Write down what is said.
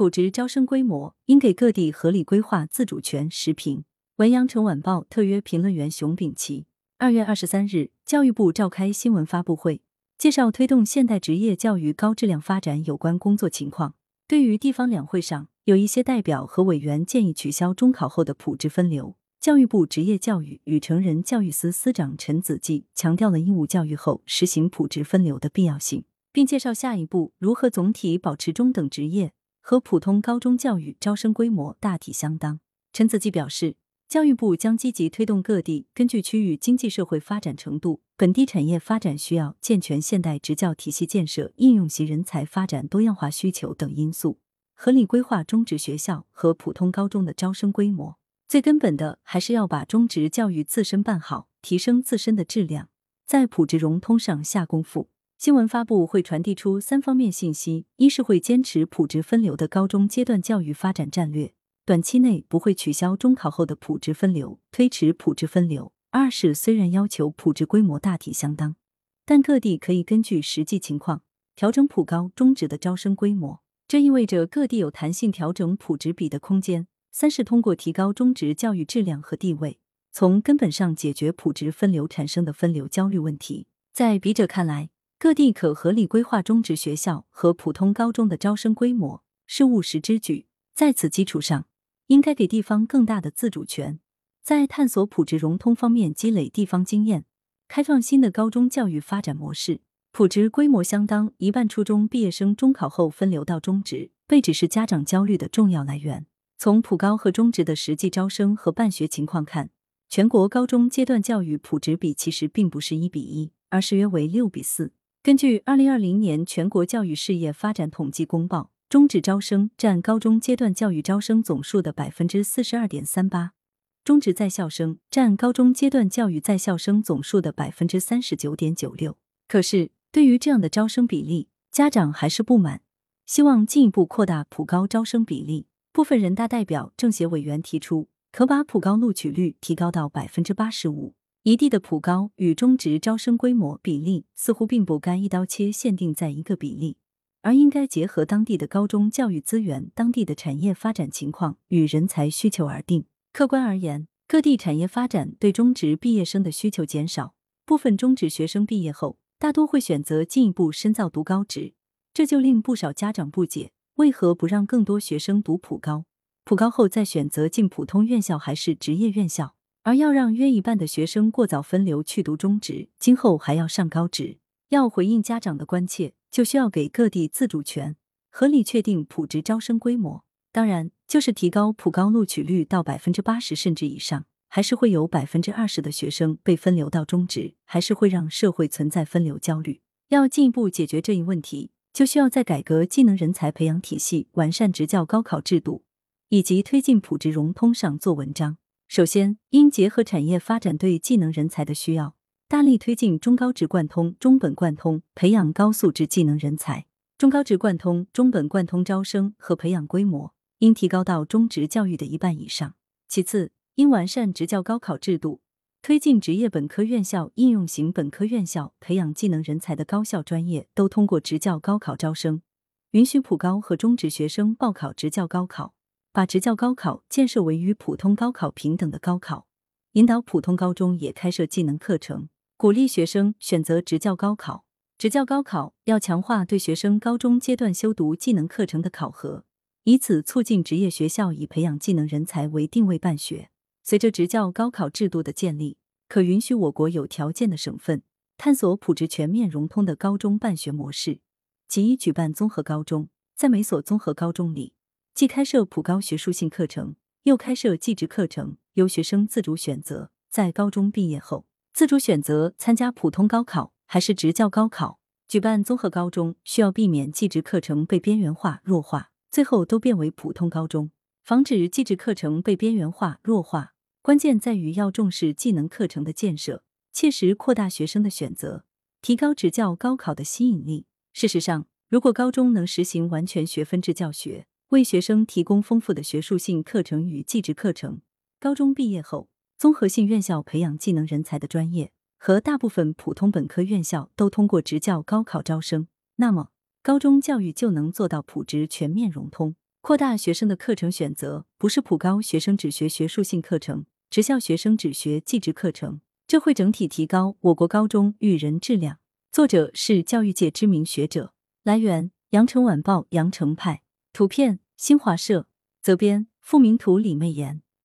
普职招生规模应给各地合理规划自主权。持平：文阳城晚报特约评论员熊丙奇。二月二十三日，教育部召开新闻发布会，介绍推动现代职业教育高质量发展有关工作情况。对于地方两会上有一些代表和委员建议取消中考后的普职分流，教育部职业教育与成人教育司司长陈子季强调了义务教育后实行普职分流的必要性，并介绍下一步如何总体保持中等职业。和普通高中教育招生规模大体相当。陈子季表示，教育部将积极推动各地根据区域经济社会发展程度、本地产业发展需要，健全现代职教体系建设、应用型人才发展多样化需求等因素，合理规划中职学校和普通高中的招生规模。最根本的，还是要把中职教育自身办好，提升自身的质量，在普职融通上下功夫。新闻发布会传递出三方面信息：一是会坚持普职分流的高中阶段教育发展战略，短期内不会取消中考后的普职分流，推迟普职分流；二是虽然要求普职规模大体相当，但各地可以根据实际情况调整普高中职的招生规模，这意味着各地有弹性调整普职比的空间。三是通过提高中职教育质量和地位，从根本上解决普职分流产生的分流焦虑问题。在笔者看来。各地可合理规划中职学校和普通高中的招生规模，是务实之举。在此基础上，应该给地方更大的自主权，在探索普职融通方面积累地方经验，开创新的高中教育发展模式。普职规模相当，一半初中毕业生中考后分流到中职，被指是家长焦虑的重要来源。从普高和中职的实际招生和办学情况看，全国高中阶段教育普职比其实并不是一比一，而是约为六比四。根据二零二零年全国教育事业发展统计公报，中职招生占高中阶段教育招生总数的百分之四十二点三八，中职在校生占高中阶段教育在校生总数的百分之三十九点九六。可是，对于这样的招生比例，家长还是不满，希望进一步扩大普高招生比例。部分人大代表、政协委员提出，可把普高录取率提高到百分之八十五。一地的普高与中职招生规模比例似乎并不该一刀切限定在一个比例，而应该结合当地的高中教育资源、当地的产业发展情况与人才需求而定。客观而言，各地产业发展对中职毕业生的需求减少，部分中职学生毕业后大多会选择进一步深造读高职，这就令不少家长不解：为何不让更多学生读普高？普高后再选择进普通院校还是职业院校？而要让约一半的学生过早分流去读中职，今后还要上高职，要回应家长的关切，就需要给各地自主权，合理确定普职招生规模。当然，就是提高普高录取率到百分之八十甚至以上，还是会有百分之二十的学生被分流到中职，还是会让社会存在分流焦虑。要进一步解决这一问题，就需要在改革技能人才培养体系、完善职教高考制度以及推进普职融通上做文章。首先，应结合产业发展对技能人才的需要，大力推进中高职贯通、中本贯通，培养高素质技能人才。中高职贯通、中本贯通招生和培养规模应提高到中职教育的一半以上。其次，应完善职教高考制度，推进职业本科院校、应用型本科院校培养技能人才的高校专业都通过职教高考招生，允许普高和中职学生报考职教高考。把职教高考建设为与普通高考平等的高考，引导普通高中也开设技能课程，鼓励学生选择职教高考。职教高考要强化对学生高中阶段修读技能课程的考核，以此促进职业学校以培养技能人才为定位办学。随着职教高考制度的建立，可允许我国有条件的省份探索普职全面融通的高中办学模式，即举办综合高中，在每所综合高中里。既开设普高学术性课程，又开设技职课程，由学生自主选择，在高中毕业后自主选择参加普通高考还是职教高考。举办综合高中需要避免技职课程被边缘化、弱化，最后都变为普通高中。防止技职课程被边缘化、弱化，关键在于要重视技能课程的建设，切实扩大学生的选择，提高职教高考的吸引力。事实上，如果高中能实行完全学分制教学，为学生提供丰富的学术性课程与技职课程。高中毕业后综合性院校培养技能人才的专业和大部分普通本科院校都通过职教高考招生。那么高中教育就能做到普职全面融通扩大学生的课程选择不是普高学生只学学术性课程职校学生只学技职课程。这会整体提高我国高中育人质量。作者是教育界知名学者来源羊城晚报羊城派。图片新华社，责编付明图、李魅妍。